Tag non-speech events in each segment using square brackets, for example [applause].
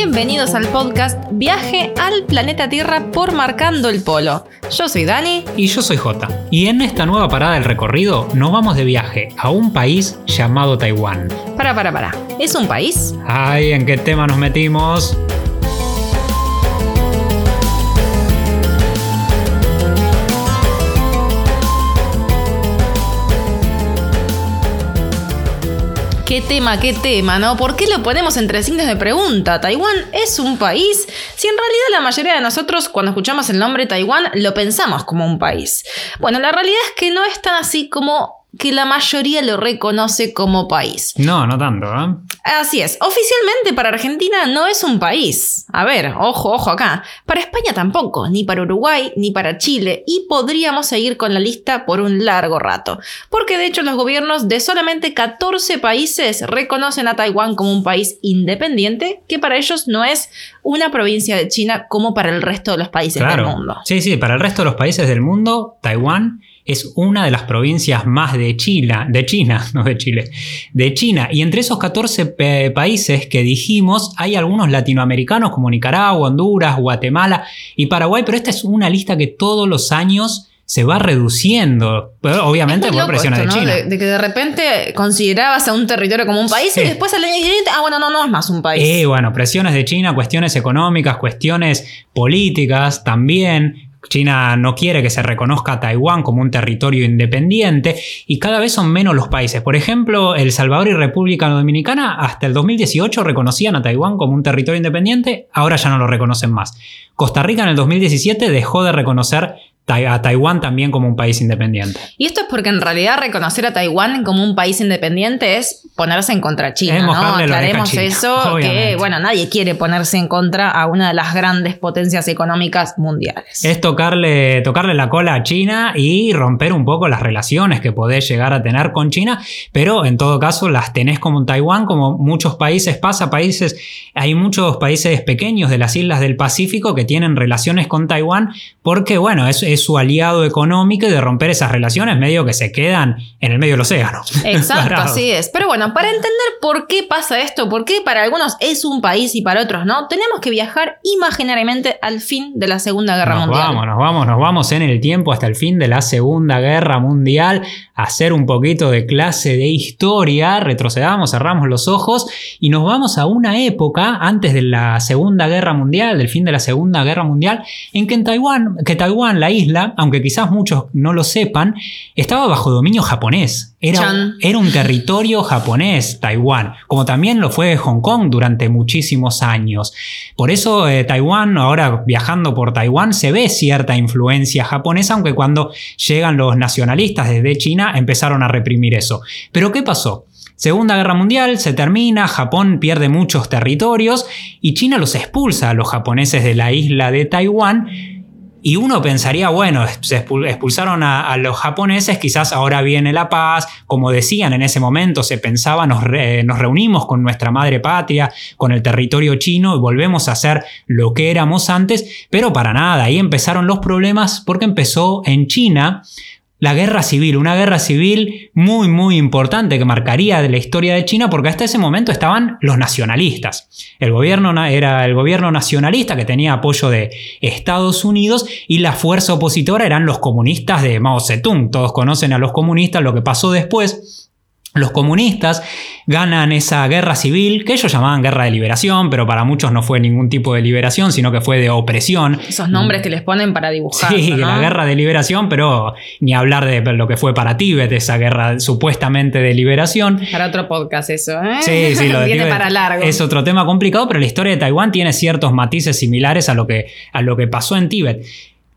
Bienvenidos al podcast Viaje al planeta Tierra por Marcando el Polo. Yo soy Dani. Y yo soy Jota. Y en esta nueva parada del recorrido nos vamos de viaje a un país llamado Taiwán. Para, para, para. ¿Es un país? Ay, ¿en qué tema nos metimos? ¿Qué tema, qué tema, no? ¿Por qué lo ponemos entre signos de pregunta? ¿Taiwán es un país? Si en realidad la mayoría de nosotros cuando escuchamos el nombre Taiwán lo pensamos como un país. Bueno, la realidad es que no es tan así como que la mayoría lo reconoce como país. No, no tanto, ¿eh? Así es, oficialmente para Argentina no es un país. A ver, ojo, ojo acá. Para España tampoco, ni para Uruguay, ni para Chile, y podríamos seguir con la lista por un largo rato. Porque de hecho los gobiernos de solamente 14 países reconocen a Taiwán como un país independiente, que para ellos no es una provincia de China como para el resto de los países del mundo. Sí, sí, para el resto de los países del mundo, Taiwán es una de las provincias más de China, de China, [laughs] no de Chile, de China. Y entre esos 14 países que dijimos, hay algunos latinoamericanos como Nicaragua, Honduras, Guatemala y Paraguay, pero esta es una lista que todos los años se va reduciendo, pero obviamente por presiones de China. De, que de repente considerabas a un territorio como un país y después al año siguiente, ah, bueno, no, no es más un país. Y bueno, presiones de China, cuestiones económicas, cuestiones políticas también. China no quiere que se reconozca a Taiwán como un territorio independiente y cada vez son menos los países. Por ejemplo, El Salvador y República Dominicana hasta el 2018 reconocían a Taiwán como un territorio independiente, ahora ya no lo reconocen más. Costa Rica en el 2017 dejó de reconocer a Taiwán también como un país independiente. Y esto es porque en realidad reconocer a Taiwán como un país independiente es ponerse en contra China, ¿no? Aclaremos eso, que bueno, nadie quiere ponerse en contra a una de las grandes potencias económicas mundiales. Es tocarle, tocarle la cola a China y romper un poco las relaciones que podés llegar a tener con China, pero en todo caso las tenés como Taiwán, como muchos países pasa, países, hay muchos países pequeños de las islas del Pacífico que tienen relaciones con Taiwán porque bueno, es su aliado económico y de romper esas relaciones medio que se quedan en el medio del océano. Exacto, [laughs] así es. Pero bueno, para entender por qué pasa esto, por qué para algunos es un país y para otros no, tenemos que viajar imaginariamente al fin de la Segunda Guerra nos Mundial. Vamos, nos vamos, nos vamos en el tiempo hasta el fin de la Segunda Guerra Mundial, a hacer un poquito de clase de historia, retrocedamos, cerramos los ojos y nos vamos a una época antes de la Segunda Guerra Mundial, del fin de la Segunda Guerra Mundial, en que en Taiwán, que Taiwán, la isla, aunque quizás muchos no lo sepan, estaba bajo dominio japonés. Era, era, un territorio japonés, Taiwán, como también lo fue Hong Kong durante muchísimos años. Por eso eh, Taiwán, ahora viajando por Taiwán, se ve cierta influencia japonesa, aunque cuando llegan los nacionalistas desde China empezaron a reprimir eso. Pero ¿qué pasó? Segunda Guerra Mundial se termina, Japón pierde muchos territorios y China los expulsa a los japoneses de la isla de Taiwán y uno pensaría, bueno, se expulsaron a, los japoneses, quizás ahora viene la paz, como decían en ese momento, se pensaba, nos, nos, reunimos con nuestra madre patria, con el territorio chino y volvemos a ser lo que éramos antes, pero para nada, ahí empezaron los problemas porque empezó en China la guerra civil, una guerra civil muy muy importante que marcaría la historia de China porque hasta ese momento estaban los nacionalistas. El gobierno era el gobierno nacionalista que tenía apoyo de Estados Unidos y la fuerza opositora eran los comunistas de Mao Zedong. Todos conocen a los comunistas, lo que pasó después los comunistas ganan esa guerra civil, que ellos llamaban guerra de liberación, pero para muchos no fue ningún tipo de liberación, sino que fue de opresión. Esos nombres que les ponen para dibujar. Sí, la guerra de liberación, pero ni hablar de lo que fue para Tíbet, esa guerra supuestamente de liberación. Para otro podcast eso, ¿eh? Sí, sí, lo de [laughs] Tíbet para largo. Es otro tema complicado, pero la historia de Taiwán tiene ciertos matices similares a lo que, a lo que pasó en Tíbet.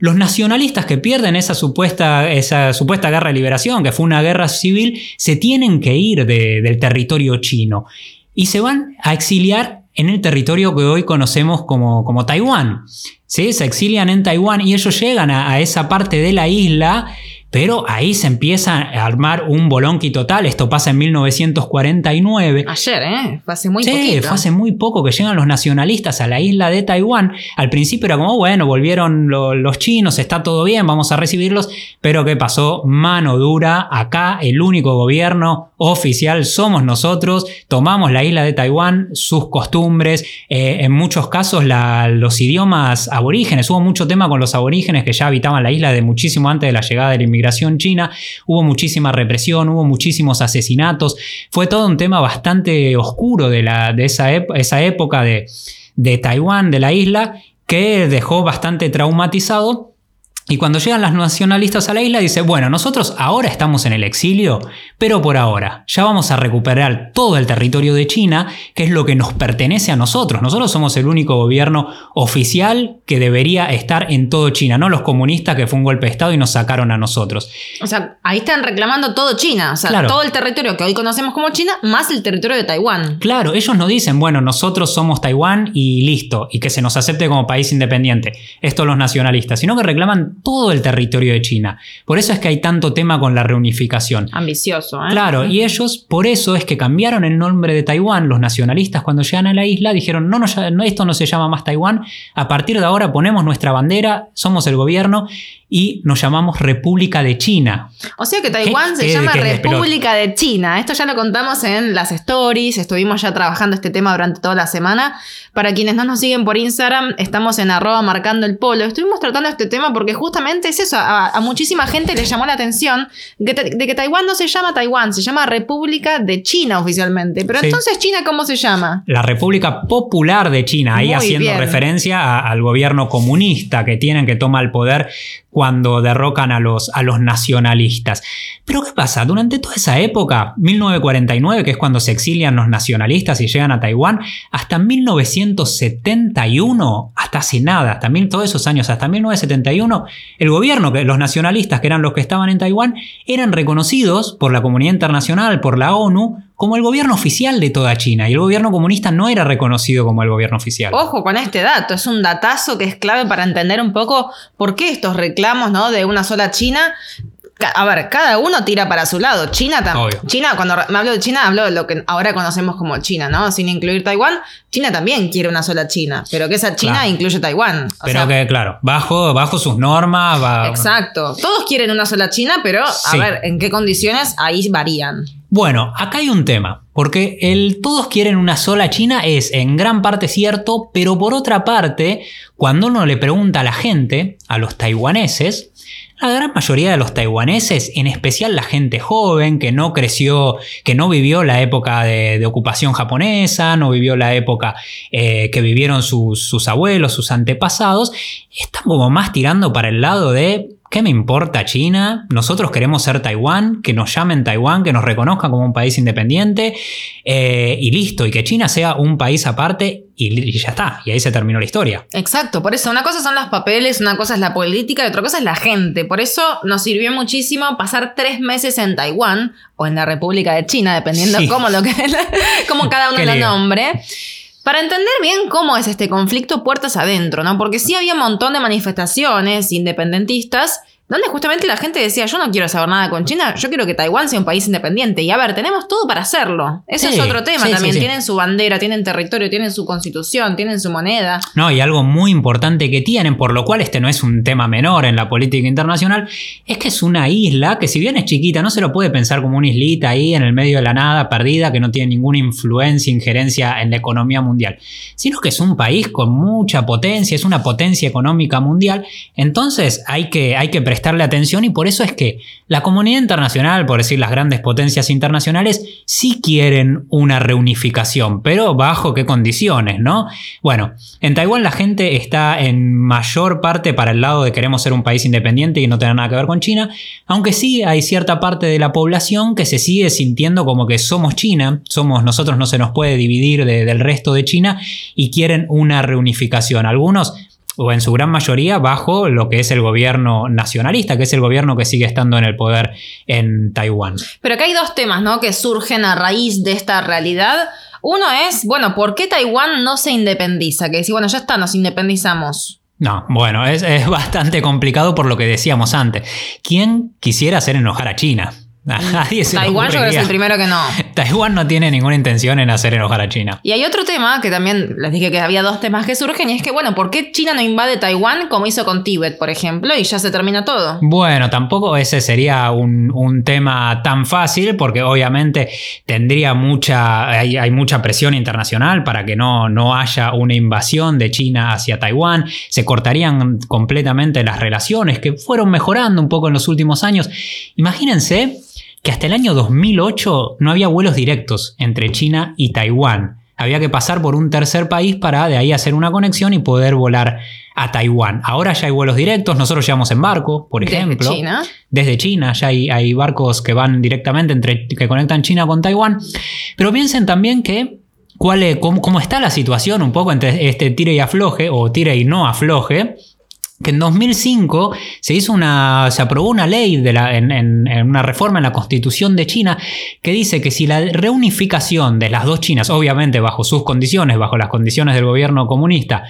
Los nacionalistas que pierden esa supuesta, esa supuesta guerra de liberación, que fue una guerra civil, se tienen que ir del territorio chino y se van a exiliar en el territorio que hoy conocemos como, como Taiwán. ¿Sí? Se exilian en Taiwán y ellos llegan a, esa parte de la isla pero ahí se empieza a armar un bolonqui total. Esto pasa en 1949. Ayer, ¿eh? Fue hace muy Sí, fue hace muy poco que llegan los nacionalistas a la isla de Taiwán. Al principio era como, bueno, volvieron los chinos, está todo bien, vamos a recibirlos. Pero ¿qué pasó? Mano dura. Acá el único gobierno oficial somos nosotros. Tomamos la isla de Taiwán, sus costumbres, eh, en muchos casos los idiomas aborígenes. Hubo mucho tema con los aborígenes que ya habitaban la isla de muchísimo antes de la llegada de la inmigración china, hubo muchísima represión, hubo muchísimos asesinatos, fue todo un tema bastante oscuro de, la, de esa, esa, época de, de Taiwán, de la isla, que dejó bastante traumatizado y cuando llegan las nacionalistas a la isla, dice, bueno, nosotros ahora estamos en el exilio, pero por ahora ya vamos a recuperar todo el territorio de China, que es lo que nos pertenece a nosotros. Nosotros somos el único gobierno oficial que debería estar en todo China, no los comunistas que fue un golpe de Estado y nos sacaron a nosotros. O sea, ahí están reclamando todo China, o sea, todo el territorio que hoy conocemos como China, más el territorio de Taiwán. Claro, ellos no dicen, bueno, nosotros somos Taiwán y listo, y que se nos acepte como país independiente. Esto los nacionalistas, sino que reclaman todo el territorio de China. Por eso es que hay tanto tema con la reunificación. Ambicioso, ¿eh? Claro, y ellos, por eso es que cambiaron el nombre de Taiwán. Los nacionalistas, cuando llegan a la isla, dijeron: no, no, esto no se llama más Taiwán. A partir de ahora ponemos nuestra bandera, somos el gobierno y nos llamamos República de China. O sea que Taiwán se llama República de China. Esto ya lo contamos en las stories, estuvimos ya trabajando este tema durante toda la semana. Para quienes no nos siguen por Instagram, estamos en arroba marcando el polo. Estuvimos tratando este tema porque justamente es eso, a, muchísima gente le llamó la atención de que, Taiwán no se llama Taiwán, se llama República de China oficialmente. Pero entonces China, ¿cómo se llama? La República Popular de China, ahí haciendo referencia al gobierno comunista que tienen que tomar el poder cuando derrocan a los, a los nacionalistas. Pero ¿qué pasa? Durante toda esa época, 1949, que es cuando se exilian los nacionalistas y llegan a Taiwán, hasta 1971, hasta hace nada, también todos esos años, hasta 1971, el gobierno, los nacionalistas, que eran los que estaban en Taiwán, eran reconocidos por la comunidad internacional, por la ONU, como el gobierno oficial de toda China y el gobierno comunista no era reconocido como el gobierno oficial. Ojo con este dato, es un datazo que es clave para entender un poco por qué estos reclamos ¿no? de una sola China a ver, cada uno tira para su lado. China también. China, cuando me hablo de China, hablo de lo que ahora conocemos como China, ¿no? Sin incluir Taiwán. China también quiere una sola China, pero que esa China incluye Taiwán. pero que, claro, bajo, bajo sus normas. Exacto. Todos quieren una sola China, pero a ver, ¿en qué condiciones? Ahí varían. Bueno, acá hay un tema, porque el todos quieren una sola China es en gran parte cierto, pero por otra parte, cuando uno le pregunta a la gente, a los taiwaneses, la gran mayoría de los taiwaneses, en especial la gente joven que no creció, que no vivió la época de, ocupación japonesa, no vivió la época eh, que vivieron sus, sus abuelos, sus antepasados, están como más tirando para el lado de ¿Qué me importa China? Nosotros queremos ser Taiwán, que nos llamen Taiwán, que nos reconozcan como un país independiente eh, y listo, y que China sea un país aparte y, ya está, y ahí se terminó la historia. Exacto, por eso una cosa son los papeles, una cosa es la política y otra cosa es la gente. Por eso nos sirvió muchísimo pasar tres meses en Taiwán o en la República de China, dependiendo cómo, lo que, [laughs] cómo [laughs] cada uno lo nombre. Para entender bien cómo es este conflicto puertas adentro, ¿no? Porque sí había un montón de manifestaciones independentistas donde justamente la gente decía, yo no quiero saber nada con China, yo quiero que Taiwán sea un país independiente. Y a ver, tenemos todo para hacerlo. Ese es otro tema también. tienen su bandera, tienen territorio, tienen su constitución, tienen su moneda. No, y algo muy importante que tienen, por lo cual este no es un tema menor en la política internacional, es que es una isla que si bien es chiquita, no se lo puede pensar como una islita ahí en el medio de la nada, perdida, que no tiene ninguna influencia, injerencia en la economía mundial, sino que es un país con mucha potencia, es una potencia económica mundial. Entonces hay que, hay que prestar prestarle atención y por eso es que la comunidad internacional, por decir las grandes potencias internacionales, sí quieren una reunificación, pero bajo qué condiciones, ¿no? Bueno, en Taiwán la gente está en mayor parte para el lado de queremos ser un país independiente y no tener nada que ver con China, aunque sí hay cierta parte de la población que se sigue sintiendo como que somos China, somos nosotros no se nos puede dividir del resto de China y quieren una reunificación. Algunos o en su gran mayoría bajo lo que es el gobierno nacionalista, que es el gobierno que sigue estando en el poder en Taiwán. Pero acá hay dos temas ¿no? que surgen a raíz de esta realidad. Uno es, bueno, ¿por qué Taiwán no se independiza? Que decir, bueno, ya está, nos independizamos. No, bueno, es, es [laughs] bastante complicado por lo que decíamos antes. ¿Quién quisiera hacer enojar a China? [laughs] Nadie se Taiwán yo creo que es el primero que no. [laughs] Taiwán no tiene ninguna intención en hacer enojar a China. Y hay otro tema que también les dije que había dos temas que surgen y es que, bueno, ¿por qué China no invade Taiwán como hizo con Tíbet, por ejemplo, y ya se termina todo? Bueno, tampoco ese sería un, un tema tan fácil porque obviamente tendría mucha, hay, hay mucha presión internacional para que no, no haya una invasión de China hacia Taiwán, se cortarían completamente las relaciones que fueron mejorando un poco en los últimos años. Imagínense que hasta el año 2008 no había vuelos directos entre China y Taiwán. Había que pasar por un tercer país para de ahí hacer una conexión y poder volar a Taiwán. Ahora ya hay vuelos directos, nosotros llevamos en barco, por Desde ejemplo. China. Desde China, ya hay, hay barcos que van directamente entre, que conectan China con Taiwán. Pero piensen también que cuál es- cómo, cómo está la situación un poco entre este tire y afloje, o tire y no afloje. Que en 2005 se hizo una. se aprobó una ley de la, en, en- una reforma en la constitución de China que dice que si la reunificación de las dos Chinas, obviamente bajo sus condiciones, bajo las condiciones del gobierno comunista,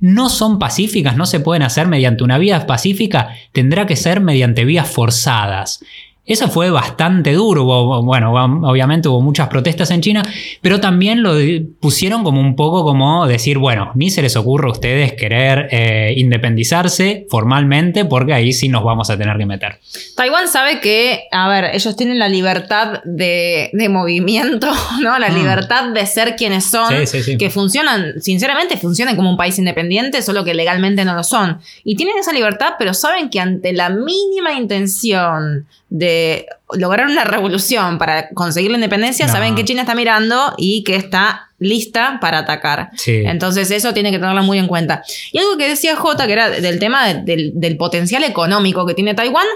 no son pacíficas, no se pueden hacer mediante una vía pacífica, tendrá que ser mediante vías forzadas. Eso fue bastante duro, hubo- bueno, obviamente hubo muchas protestas en China, pero también lo pusieron como un poco como decir, bueno, ni se les ocurre a ustedes querer eh, independizarse formalmente porque ahí sí nos vamos a tener que meter. Taiwán sabe que, a ver, ellos tienen la libertad de, de movimiento, [laughs] ¿no? La Mm. libertad de ser quienes son, Sí, sí, sí. que funcionan, sinceramente, funcionan como un país independiente, solo que legalmente no lo son. Y tienen esa libertad, pero saben que ante la mínima intención de lograr una revolución para conseguir la independencia, No. saben que China está mirando y que está lista para atacar. Sí. Entonces eso tiene que tenerlo muy en cuenta. Y algo que decía Jota, que era del tema de- del, del potencial económico que tiene Taiwán.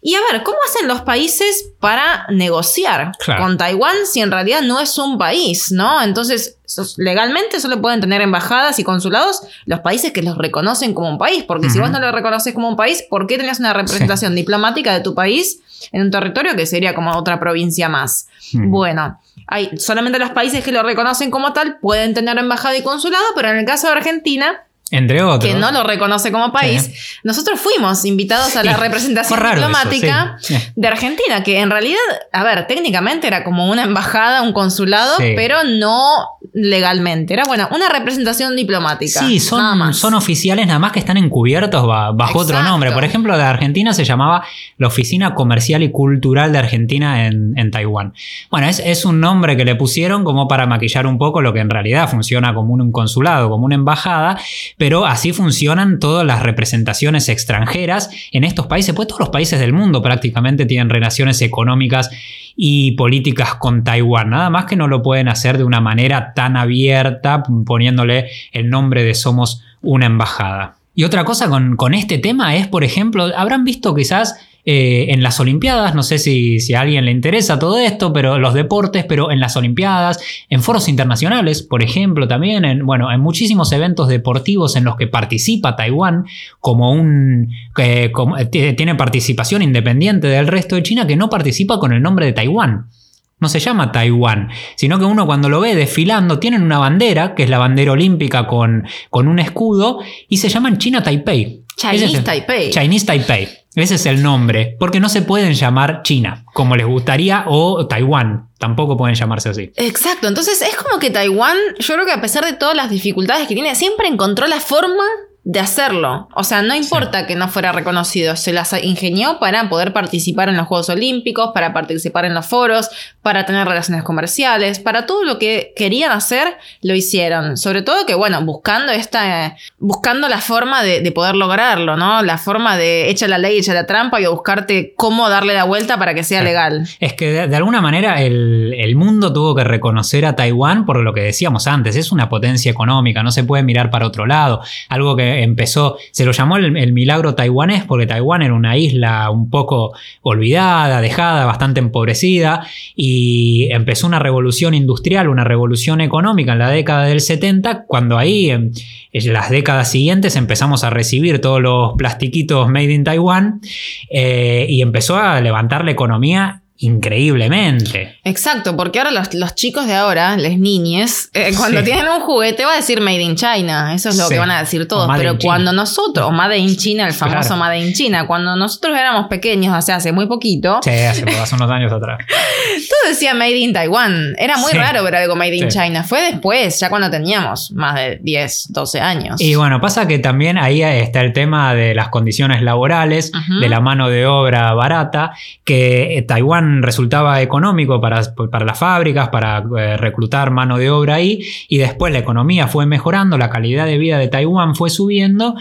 Y a ver, ¿cómo hacen los países para negociar Claro. con Taiwán si en realidad no es un país, ¿no? Entonces, legalmente solo pueden tener embajadas y consulados los países que los reconocen como un país. Porque si vos no lo reconoces como un país, ¿por qué tenés una representación diplomática de tu país en un territorio que sería como otra provincia más? Mm. Bueno, hay solamente los países que lo reconocen como tal pueden tener embajada y consulado, pero en el caso de Argentina, Entre otros. que no lo reconoce como país, nosotros fuimos invitados a la representación eso, diplomática sí. de Argentina, que en realidad, a ver, técnicamente era como una embajada, un consulado, Sí. pero no legalmente. Era, bueno, una representación diplomática. Sí, nada son, más. son oficiales nada más que están encubiertos ba- bajo otro nombre. Por ejemplo, de Argentina se llamaba la Oficina Comercial y Cultural de Argentina en, en Taiwán. Bueno, es, es un nombre que le pusieron como para maquillar un poco lo que en realidad funciona como un, un consulado, como una embajada, pero así funcionan todas las representaciones extranjeras en estos países, pues todos los países del mundo prácticamente tienen relaciones económicas y políticas con Taiwán. Nada más que no lo pueden hacer de una manera tan abierta, poniéndole el nombre de somos una embajada. Y otra cosa con, con este tema es, por ejemplo, habrán visto quizás eh, en las Olimpiadas, no sé si, si a alguien le interesa todo esto, pero los deportes, pero en las Olimpiadas, en foros internacionales, por ejemplo, también, en, bueno, en muchísimos eventos deportivos en los que participa Taiwán como un... eh, como- eh, tiene participación independiente del resto de China que no participa con el nombre de Taiwán. No se llama Taiwán, sino que uno cuando lo ve desfilando tienen una bandera, que es la bandera olímpica con, con un escudo, y se llaman China Taipei. Ese es Chinese el- Taipei. Chinese Taipei. Ese es el nombre, porque no se pueden llamar China, como les gustaría, o Taiwán. Tampoco pueden llamarse así. Exacto, entonces es como que Taiwán, yo creo que a pesar de todas las dificultades que tiene, siempre encontró la forma de hacerlo. O sea, no importa que no fuera reconocido, se las ingenió para poder participar en los Juegos Olímpicos, para participar en los foros, para tener relaciones comerciales, para todo lo que querían hacer, lo hicieron. Sobre todo que, bueno, buscando esta, buscando la forma de, de poder lograrlo, ¿no? La forma de echa la ley, echa la trampa y a buscarte cómo darle la vuelta para que sea legal. Es que de, de alguna manera el, el mundo tuvo que reconocer a Taiwán por lo que decíamos antes, es una potencia económica, no se puede mirar para otro lado. Algo que empezó, se lo llamó el, el milagro taiwanés porque Taiwán era una isla un poco olvidada, dejada, bastante empobrecida y empezó una revolución industrial, una revolución económica en la década del 70, cuando ahí en, en las décadas siguientes empezamos a recibir todos los plastiquitos made in Taiwan eh, y empezó a levantar la economía increíblemente. Exacto, porque ahora los, los chicos de ahora, las niñes, eh, cuando Sí. tienen un juguete va a decir Made in China, eso es lo Sí. que van a decir todos, pero China. cuando nosotros, o Made in China, el famoso Claro. Made in China, cuando nosotros éramos pequeños, o sea, hace muy poquito, Sí, hace, hace unos años atrás. [laughs] todo decía Made in Taiwan, era muy Sí. raro ver algo Made in. China, fue después, ya cuando teníamos más de 10, 12 años. Y bueno, pasa que también ahí está el tema de las condiciones laborales, de la mano de obra barata, que eh, Resultaba económico para, para las fábricas, para eh, reclutar mano de obra ahí, y después la economía fue mejorando, la calidad de vida de Taiwán fue subiendo,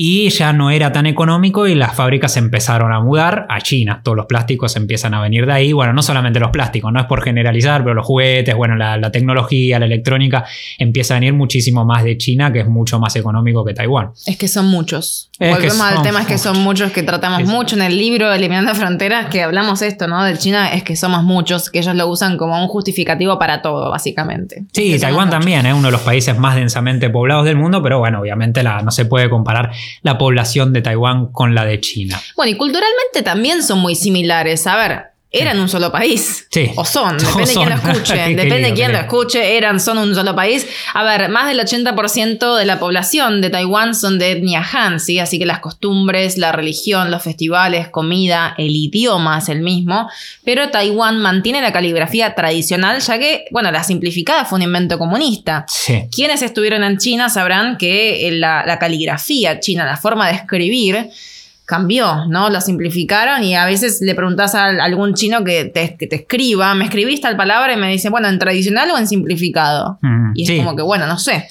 y ya no era tan económico y las fábricas empezaron a mudar a China. Todos los plásticos empiezan a venir de ahí. Bueno, no solamente los plásticos, no es por generalizar, pero los juguetes, bueno, la, la tecnología, la electrónica, empieza a venir muchísimo más de China, que es mucho más económico que Taiwán. Es que son muchos. Es Volvemos al tema, es que son muchos que tratamos Es- mucho en el libro Eliminando Fronteras, que hablamos esto, ¿no? Del China, es que somos muchos, que ellos lo usan como un justificativo para todo, básicamente. Sí, Que Taiwán también es uno de los países más densamente poblados del mundo, pero bueno, obviamente la, no se puede comparar la población de Taiwán con la de China. Bueno, y culturalmente también son muy similares. A ver, eran un solo país. Sí. O son, O depende [laughs] de quién lo escuche. Depende de lío, quién lo escuche, eran, son un solo país. A ver, más del 80% de la población de Taiwán son de etnia Han, ¿sí? Así que las costumbres, la religión, los festivales, comida, el idioma es el mismo. Pero Taiwán mantiene la caligrafía tradicional, ya que, bueno, la simplificada fue un invento comunista. Sí. Quienes estuvieron en China sabrán que eh, la, la caligrafía china, la forma de escribir, cambió, ¿no? Lo simplificaron y a veces le preguntás a algún chino que te, que te escriba, me escribiste tal palabra y me dice, bueno, ¿en tradicional o en simplificado? Mm, Y es sí. como que, bueno, no sé.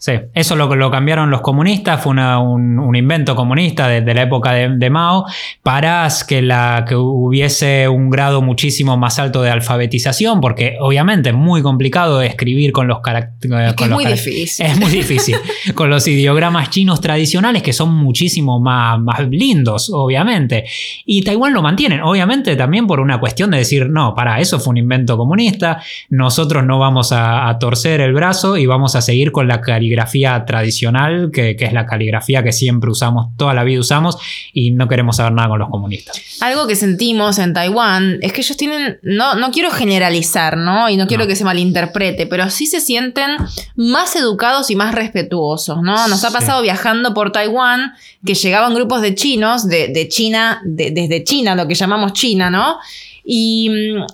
Sí, eso lo, lo cambiaron los comunistas, fue una- un, un invento comunista de, de la época de, de Mao para que, la, que hubiese un grado muchísimo más alto de alfabetización, porque obviamente es muy complicado escribir con los caracteres. Es que es muy difícil. Es muy difícil. [laughs] con los ideogramas chinos tradicionales que son muchísimo más, más lindos, obviamente. Y Taiwán lo mantienen, obviamente también por una cuestión de decir, no, para eso fue un invento comunista, nosotros no vamos a, a torcer el brazo y vamos a seguir con la caligrafía tradicional, que, que es la caligrafía que siempre usamos, toda la vida usamos, y no queremos saber nada con los comunistas. Algo que sentimos en Taiwán es que ellos tienen, no, no quiero generalizar, ¿no? Y no quiero No. que se malinterprete, pero sí se sienten más educados y más respetuosos, ¿no? Nos ha Sí. pasado viajando por Taiwán que llegaban grupos de chinos, de, de China, de- desde China, lo que llamamos China, ¿no? Y mm,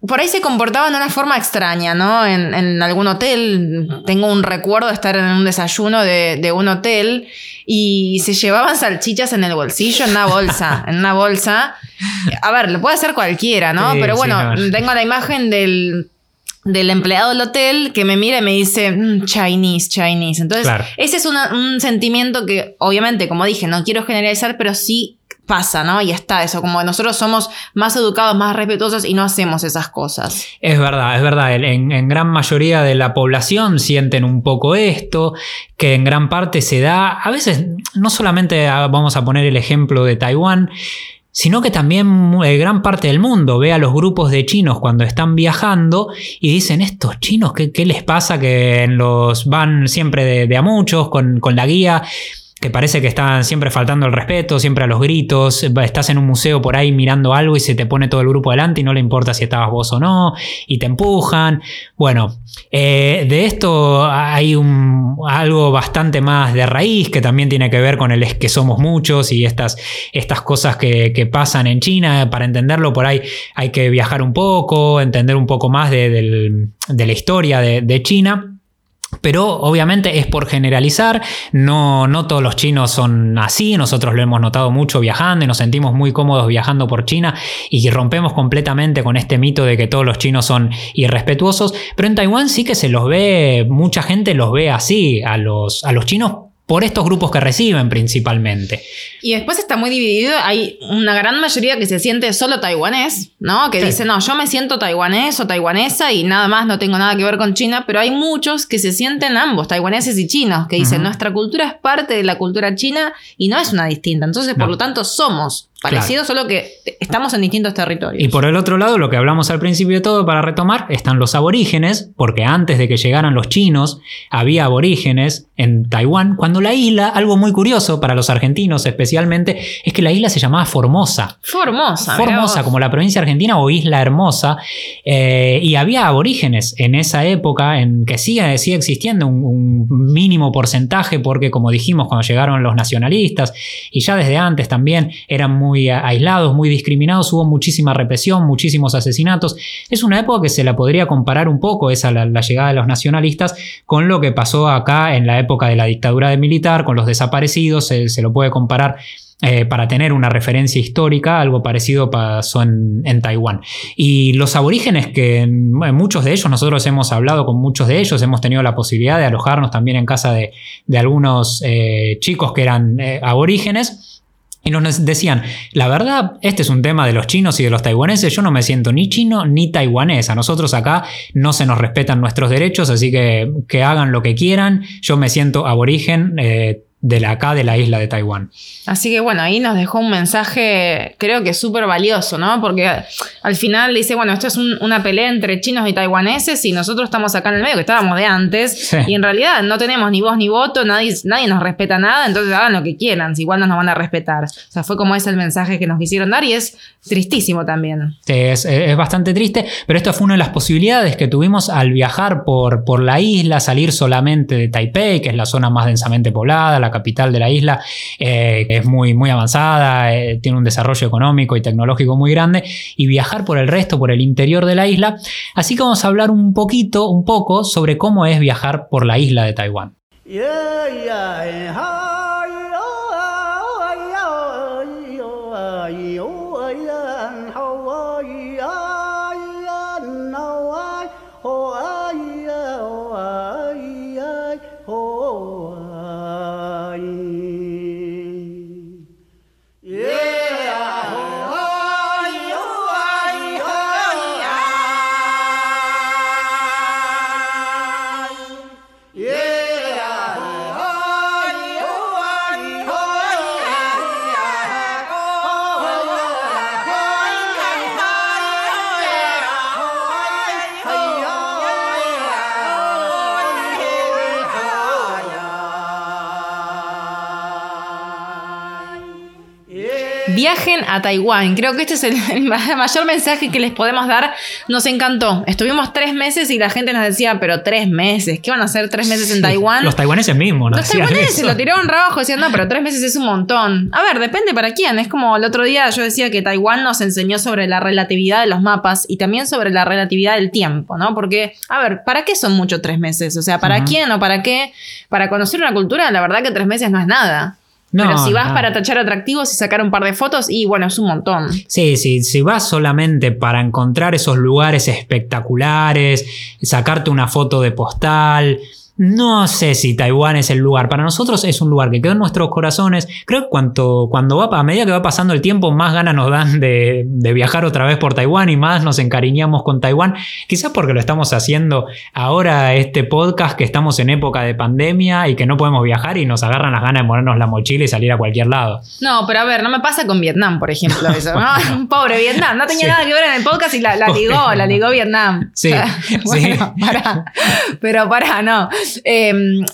por ahí se comportaban de una forma extraña, ¿no? En, en algún hotel, tengo un recuerdo de estar en un desayuno de, de un hotel y se llevaban salchichas en el bolsillo, en una bolsa, [laughs] en una bolsa. A ver, lo puede hacer cualquiera, ¿no? Sí, Pero sí, bueno, no. tengo la imagen del del empleado del hotel que me mira y me dice "Mm, Chinese, Chinese. Entonces, Claro. ese es una- un sentimiento que, obviamente, como dije, no quiero generalizar, pero sí pasa, ¿no? Y está eso, como nosotros somos más educados, más respetuosos y no hacemos esas cosas. Es verdad, es verdad. En, gran mayoría de la población sienten un poco esto, que en gran parte se da, a veces, no solamente vamos a poner el ejemplo de Taiwán, sino que también eh, gran parte del mundo ve a los grupos de chinos cuando están viajando y dicen, estos chinos, ¿qué, les pasa? Que los van siempre de, de a muchos con, con la guía que parece que están siempre faltando el respeto, siempre a los gritos, estás en un museo por ahí mirando algo y se te pone todo el grupo delante y no le importa si estabas vos o no, y te empujan. Bueno, eh, de esto hay un, algo bastante más de raíz que también tiene que ver con el es que somos muchos y estas, estas cosas que, pasan en China. Para entenderlo por ahí hay que viajar un poco, entender un poco más de, de la historia de China. Pero obviamente es por generalizar, no, no todos los chinos son así, nosotros lo hemos notado mucho viajando y nos sentimos muy cómodos viajando por China y rompemos completamente con este mito de que todos los chinos son irrespetuosos, pero en Taiwán sí que se los ve, mucha gente los ve así, a los, a los chinos por estos grupos que reciben principalmente. Y después está muy dividido. Hay una gran mayoría que se siente solo taiwanés, ¿no? Que Sí. dice, no, yo me siento taiwanés o taiwanesa y nada más, no tengo nada que ver con China. Pero hay muchos que se sienten ambos, taiwaneses y chinos, que dicen, nuestra cultura es parte de la cultura china y no es una distinta. Entonces, por lo tanto, somos Parecido, solo que estamos en distintos territorios. Y por el otro lado, lo que hablamos al principio de todo, para retomar, están los aborígenes, porque antes de que llegaran los chinos, había aborígenes en Taiwán, cuando la isla, algo muy curioso para los argentinos especialmente, es que la isla se llamaba Formosa. Formosa. Formosa, como la provincia argentina o Isla Hermosa. Eh, y había aborígenes en esa época, en que sigue, sigue existiendo un, un mínimo porcentaje, porque como dijimos, cuando llegaron los nacionalistas, y ya desde antes también eran muy aislados, muy discriminados, hubo muchísima represión, muchísimos asesinatos. Es una época que se la podría comparar un poco, esa la, llegada de los nacionalistas, con lo que pasó acá en la época de la dictadura de militar, con los desaparecidos, se, lo puede comparar eh, para tener una referencia histórica, algo parecido pasó en, Taiwán. Y los aborígenes, que muchos de ellos, nosotros hemos hablado con muchos de ellos, hemos tenido la posibilidad de alojarnos también en casa de, algunos eh, chicos que eran eh, aborígenes. Y nos decían, la verdad, este es un tema de los chinos y de los taiwaneses, yo no me siento ni chino ni taiwanés, a nosotros acá no se nos respetan nuestros derechos, así que que hagan lo que quieran, yo me siento aborigen, eh, de la acá de la isla de Taiwán. Así que bueno, ahí nos dejó un mensaje, creo que súper valioso, ¿no? Porque al final dice, bueno, esto es una pelea entre chinos y taiwaneses y nosotros estamos acá en el medio, que estábamos de antes, y en realidad no tenemos ni voz ni voto, nadie, nadie nos respeta nada, entonces hagan lo que quieran, si igual no nos van a respetar. O sea, fue como ese el mensaje que nos quisieron dar y es tristísimo también. es, es, bastante triste, pero esto fue una de las posibilidades que tuvimos al viajar por, por la isla, salir solamente de Taipei, que es la zona más densamente poblada, la capital de la isla, eh, es muy, muy avanzada, eh, tiene un desarrollo económico y tecnológico muy grande, y viajar por el resto, por el interior de la isla. Así que vamos a hablar un poquito, un poco, sobre cómo es viajar por la isla de Taiwán. A Taiwán. Creo que este es [laughs] el, mayor mensaje que les podemos dar. Nos encantó. Estuvimos tres meses y la gente nos decía, pero tres meses, ¿qué van a hacer tres meses en Taiwán? Los taiwaneses mismos, ¿no? Los taiwaneses lo tiraron abajo diciendo, no, pero tres meses es un montón. A ver, depende para quién. Es como el otro día yo decía que Taiwán nos enseñó sobre la relatividad de los mapas y también sobre la relatividad del tiempo, ¿no? Porque, a ver, ¿para qué son muchos tres meses? O sea, ¿para quién o para qué? Para conocer una cultura, la verdad que tres meses no es nada. Pero si vas para tachar atractivos y sacar un par de fotos, y bueno, es un montón. Sí, sí, si vas solamente para encontrar esos lugares espectaculares, sacarte una foto de postal, no sé si Taiwán es el lugar. Para nosotros es un lugar que quedó en nuestros corazones. Creo que cuando, cuando va, a medida que va pasando el tiempo, más ganas nos dan de, viajar otra vez por Taiwán y más nos encariñamos con Taiwán. Quizás porque lo estamos haciendo ahora, este podcast, que estamos en época de pandemia y que no podemos viajar y nos agarran las ganas de ponernos la mochila y salir a cualquier lado. No, pero a ver, no me pasa con Vietnam, por ejemplo, eso. [laughs] [laughs] Pobre Vietnam, no tenía nada que ver en el podcast y la, ligó, la ligó Vietnam. Sí, [laughs] sí. Pero para, no. Em,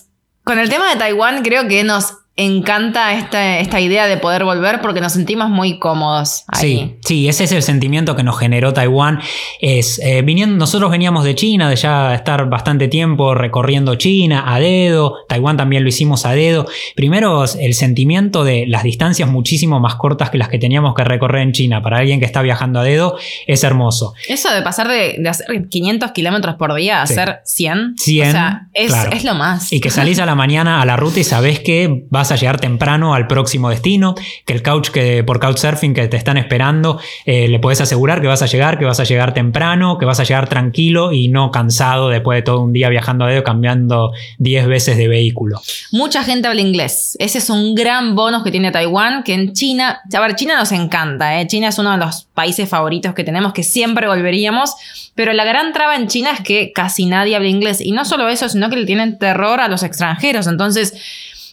con el tema de Taiwán, creo que nos encanta esta, esta, idea de poder volver porque nos sentimos muy cómodos ahí. Sí, sí, ese es el sentimiento que nos generó Taiwán. Es, eh, viniendo, nosotros veníamos de China, de ya estar bastante tiempo recorriendo China a dedo, Taiwán también lo hicimos a dedo. Primero, el sentimiento de las distancias muchísimo más cortas que las que teníamos que recorrer en China. Para alguien que está viajando a dedo, es hermoso. Eso de pasar de, hacer 500 kilómetros por día a hacer 100, 100 o sea, es, es, lo más. Y que salís a la mañana a la ruta y sabés que vas a llegar temprano al próximo destino, que el couch que por couchsurfing que te están esperando, eh, le puedes asegurar que vas a llegar, que vas a llegar temprano, que vas a llegar tranquilo y no cansado después de todo un día viajando a dedo, cambiando 10 veces de vehículo. Mucha gente habla inglés. Ese es un gran bonus que tiene Taiwán, que en China, a ver, China nos encanta, ¿eh? China es uno de los países favoritos que tenemos, que siempre volveríamos, pero la gran traba en China es que casi nadie habla inglés. Y no solo eso, sino que le tienen terror a los extranjeros. Entonces,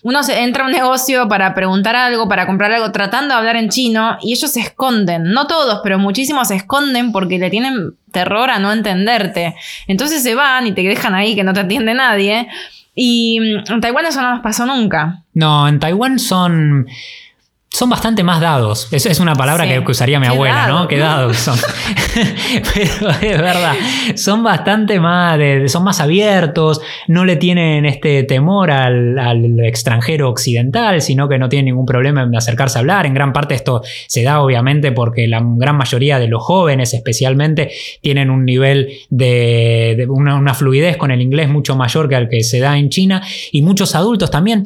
uno se entra a un negocio para preguntar algo, para comprar algo, tratando de hablar en chino y ellos se esconden. No todos, pero muchísimos se esconden porque le tienen terror a no entenderte. Entonces se van y te dejan ahí que no te atiende nadie. Y mm, en Taiwán eso no nos pasó nunca. No, en Taiwán son son bastante más dados. Eso es una palabra que, usaría mi abuela, ¿no? Que dados son. [laughs] [laughs] Pero es verdad, son bastante más, son más abiertos, no le tienen este temor al, extranjero occidental, sino que no tienen ningún problema en acercarse a hablar. En gran parte esto se da obviamente porque la gran mayoría de los jóvenes especialmente tienen un nivel de, una fluidez con el inglés mucho mayor que al que se da en China y muchos adultos también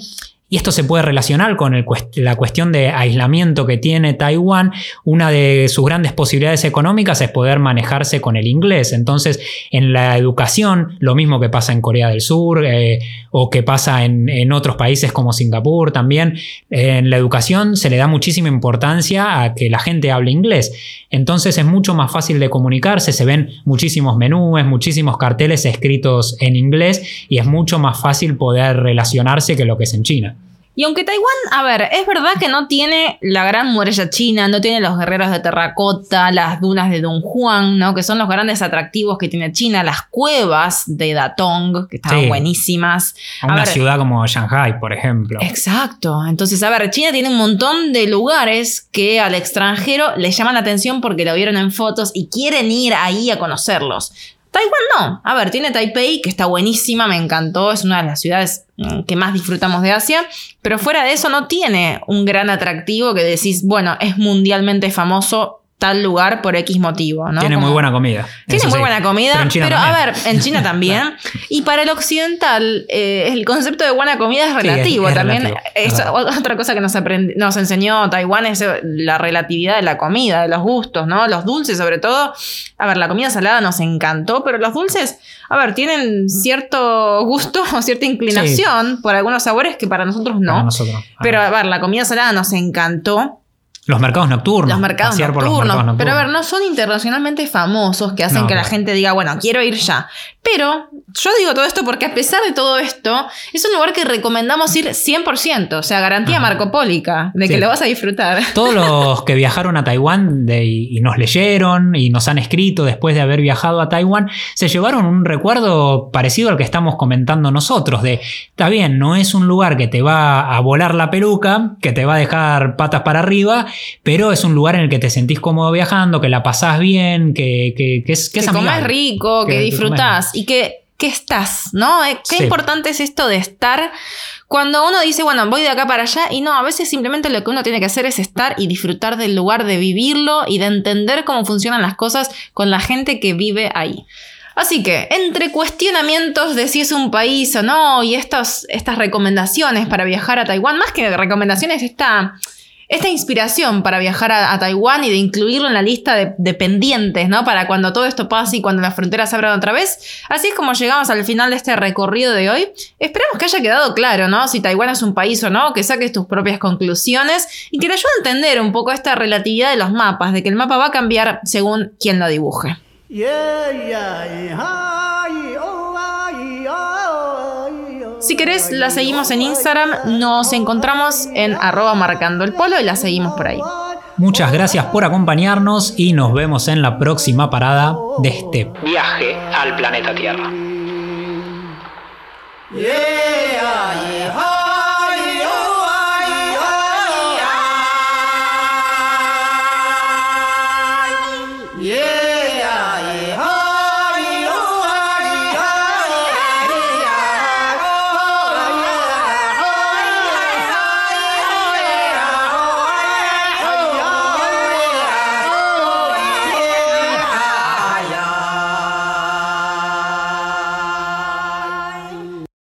y esto se puede relacionar con la cuestión de aislamiento que tiene Taiwán. Una de sus grandes posibilidades económicas es poder manejarse con el inglés. Entonces, en la educación, lo mismo que pasa en Corea del Sur eh, o que pasa en, otros países como Singapur también, en la educación se le da muchísima importancia a que la gente hable inglés. Entonces es mucho más fácil de comunicarse, se ven muchísimos menús, muchísimos carteles escritos en inglés y es mucho más fácil poder relacionarse que lo que es en China. Y aunque Taiwán, a ver, es verdad que no tiene la gran muralla china, no tiene los guerreros de terracota, las dunas de Don Juan, ¿no? Que son los grandes atractivos que tiene China, las cuevas de Datong, que están buenísimas. una ciudad como Shanghai, por ejemplo. Exacto. Entonces, a ver, China tiene un montón de lugares que al extranjero le llaman la atención porque lo vieron en fotos y quieren ir ahí a conocerlos. Taiwán no. A ver, tiene Taipei, que está buenísima, me encantó, es una de las ciudades mm, que más disfrutamos de Asia, pero fuera de eso no tiene un gran atractivo que decís, bueno, es mundialmente famoso tal lugar por X motivo, ¿no? Tiene muy buena comida. Tiene muy buena comida, pero, a ver, en China [laughs] también. y para el occidental, eh, el concepto de buena comida es relativo también. es otra cosa que nos, nos enseñó Taiwán es la relatividad de la comida, de los gustos, ¿no? Los dulces, sobre todo. A ver, la comida salada nos encantó, pero los dulces, a ver, tienen cierto gusto [laughs] o cierta inclinación por algunos sabores que para nosotros no. Para nosotros. Pero a ver, la comida salada nos encantó. Los mercados nocturnos. Los mercados, nocturnos. Pero a ver, no son internacionalmente famosos que hacen que la gente diga, bueno, quiero ir ya. Pero yo digo todo esto porque a pesar de todo esto, es un lugar que recomendamos ir 100%, o sea, garantía marcopólica de que lo vas a disfrutar. [laughs] Todos los que viajaron a Taiwán y nos leyeron y nos han escrito después de haber viajado a Taiwán, se llevaron un recuerdo parecido al que estamos comentando nosotros, de, está bien, no es un lugar que te va a volar la peluca, que te va a dejar patas para arriba, pero es un lugar en el que te sentís cómodo viajando, que la pasás bien, que, que, que es que, es rico, que, disfrutás y que, que estás, ¿no? Eh, qué importante es esto de estar cuando uno dice, bueno, voy de acá para allá, y no, a veces simplemente lo que uno tiene que hacer es estar y disfrutar del lugar, de vivirlo y de entender cómo funcionan las cosas con la gente que vive ahí. Así que, entre cuestionamientos de si es un país o no, y estas recomendaciones para viajar a Taiwán, más que recomendaciones, esta esta inspiración para viajar a, Taiwán y de incluirlo en la lista de, pendientes, ¿no? Para cuando todo esto pase y cuando las fronteras se abran otra vez. Así es como llegamos al final de este recorrido de hoy. Esperamos que haya quedado claro, ¿no? Si Taiwán es un país o no, que saques tus propias conclusiones y que te ayude a entender un poco esta relatividad de los mapas, de que el mapa va a cambiar según quien lo dibuje. Si querés, la seguimos en Instagram. Nos encontramos en arroba marcando el polo y la seguimos por ahí. Muchas gracias por acompañarnos y nos vemos en la próxima parada de este viaje al planeta Tierra.